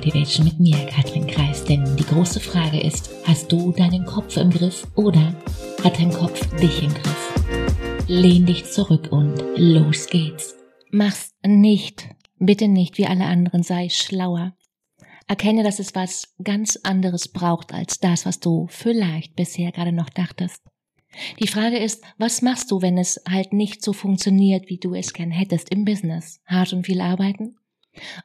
Motivation mit mir, Katrin Kreis. Denn die große Frage ist, hast du deinen Kopf im Griff oder hat dein Kopf dich im Griff? Lehn dich zurück und los geht's. Mach's nicht, bitte nicht wie alle anderen, sei schlauer. Erkenne, dass es was ganz anderes braucht als das, was du vielleicht bisher gerade noch dachtest. Die Frage ist, was machst du, wenn es halt nicht so funktioniert, wie du es gern hättest im Business? Hart und viel arbeiten?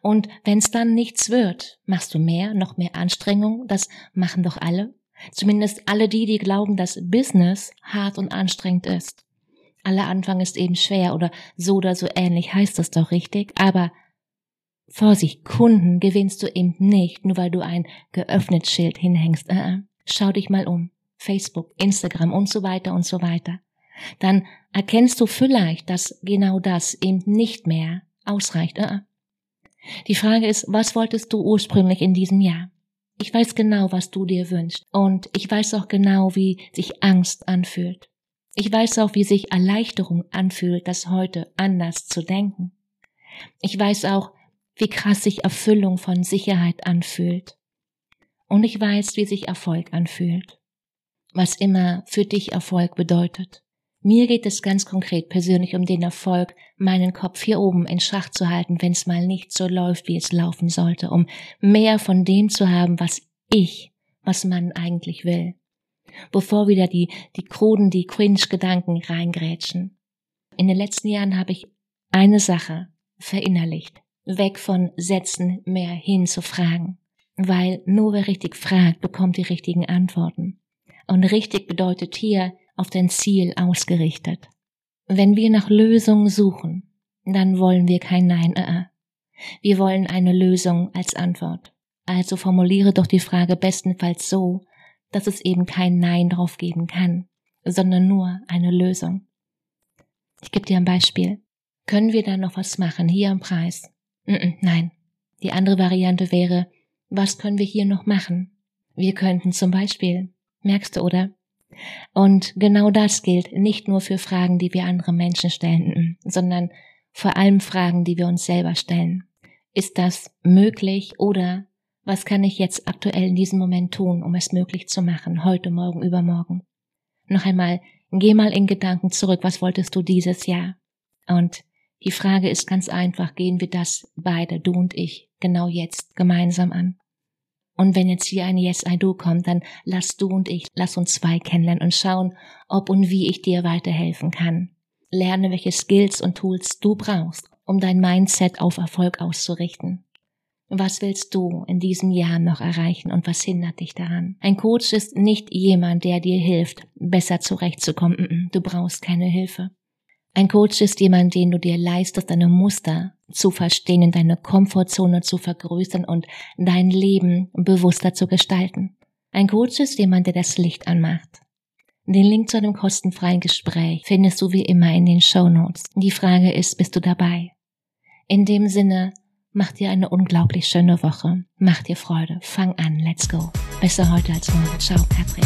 Und wenn es dann nichts wird, machst du mehr, noch mehr Anstrengung? Das machen doch alle. Zumindest alle die, die glauben, dass Business hart und anstrengend ist. Aller Anfang ist eben schwer oder so oder so ähnlich heißt das doch richtig, aber Vorsicht, Kunden gewinnst du eben nicht, nur weil du ein geöffnet Schild hinhängst. Äh, äh. Schau dich mal um. Facebook, Instagram und so weiter und so weiter. Dann erkennst du vielleicht, dass genau das eben nicht mehr ausreicht. Die Frage ist, was wolltest du ursprünglich in diesem Jahr? Ich weiß genau, was du dir wünschst. Und ich weiß auch genau, wie sich Angst anfühlt. Ich weiß auch, wie sich Erleichterung anfühlt, das heute anders zu denken. Ich weiß auch, wie krass sich Erfüllung von Sicherheit anfühlt. Und ich weiß, wie sich Erfolg anfühlt. Was immer für dich Erfolg bedeutet. Mir geht es ganz konkret persönlich um den Erfolg, meinen Kopf hier oben in Schach zu halten, wenn es mal nicht so läuft, wie es laufen sollte, um mehr von dem zu haben, was ich, was man eigentlich will. Bevor wieder die, die kruden, die Cringe-Gedanken reingrätschen. In den letzten Jahren habe ich eine Sache verinnerlicht. Weg von Sätzen mehr hin zu Fragen. Weil nur wer richtig fragt, bekommt die richtigen Antworten. Und richtig bedeutet hier, auf dein Ziel ausgerichtet. Wenn wir nach Lösungen suchen, dann wollen wir kein Nein. Uh -uh. Wir wollen eine Lösung als Antwort. Also formuliere doch die Frage bestenfalls so, dass es eben kein Nein drauf geben kann, sondern nur eine Lösung. Ich gebe dir ein Beispiel. Können wir da noch was machen, hier am Preis? Nein. Die andere Variante wäre, was können wir hier noch machen? Wir könnten zum Beispiel, merkst du, oder? Und genau das gilt nicht nur für Fragen, die wir andere Menschen stellen, sondern vor allem Fragen, die wir uns selber stellen. Ist das möglich oder was kann ich jetzt aktuell in diesem Moment tun, um es möglich zu machen, heute, morgen, übermorgen? Noch einmal, geh mal in Gedanken zurück, was wolltest du dieses Jahr? Und die Frage ist ganz einfach, gehen wir das beide, du und ich, genau jetzt gemeinsam an? Und wenn jetzt hier ein Yes, I do kommt, dann lass du und ich, lass uns zwei kennenlernen und schauen, ob und wie ich dir weiterhelfen kann. Lerne, welche Skills und Tools du brauchst, um dein Mindset auf Erfolg auszurichten. Was willst du in diesem Jahr noch erreichen und was hindert dich daran? Ein Coach ist nicht jemand, der dir hilft, besser zurechtzukommen. Du brauchst keine Hilfe. Ein Coach ist jemand, den du dir leistest, deine Muster zu verstehen, deine Komfortzone zu vergrößern und dein Leben bewusster zu gestalten. Ein Coach ist jemand, der das Licht anmacht. Den Link zu einem kostenfreien Gespräch findest du wie immer in den Show Notes. Die Frage ist, bist du dabei? In dem Sinne, mach dir eine unglaublich schöne Woche. Mach dir Freude. Fang an. Let's go. Besser heute als morgen. Ciao, Katrin.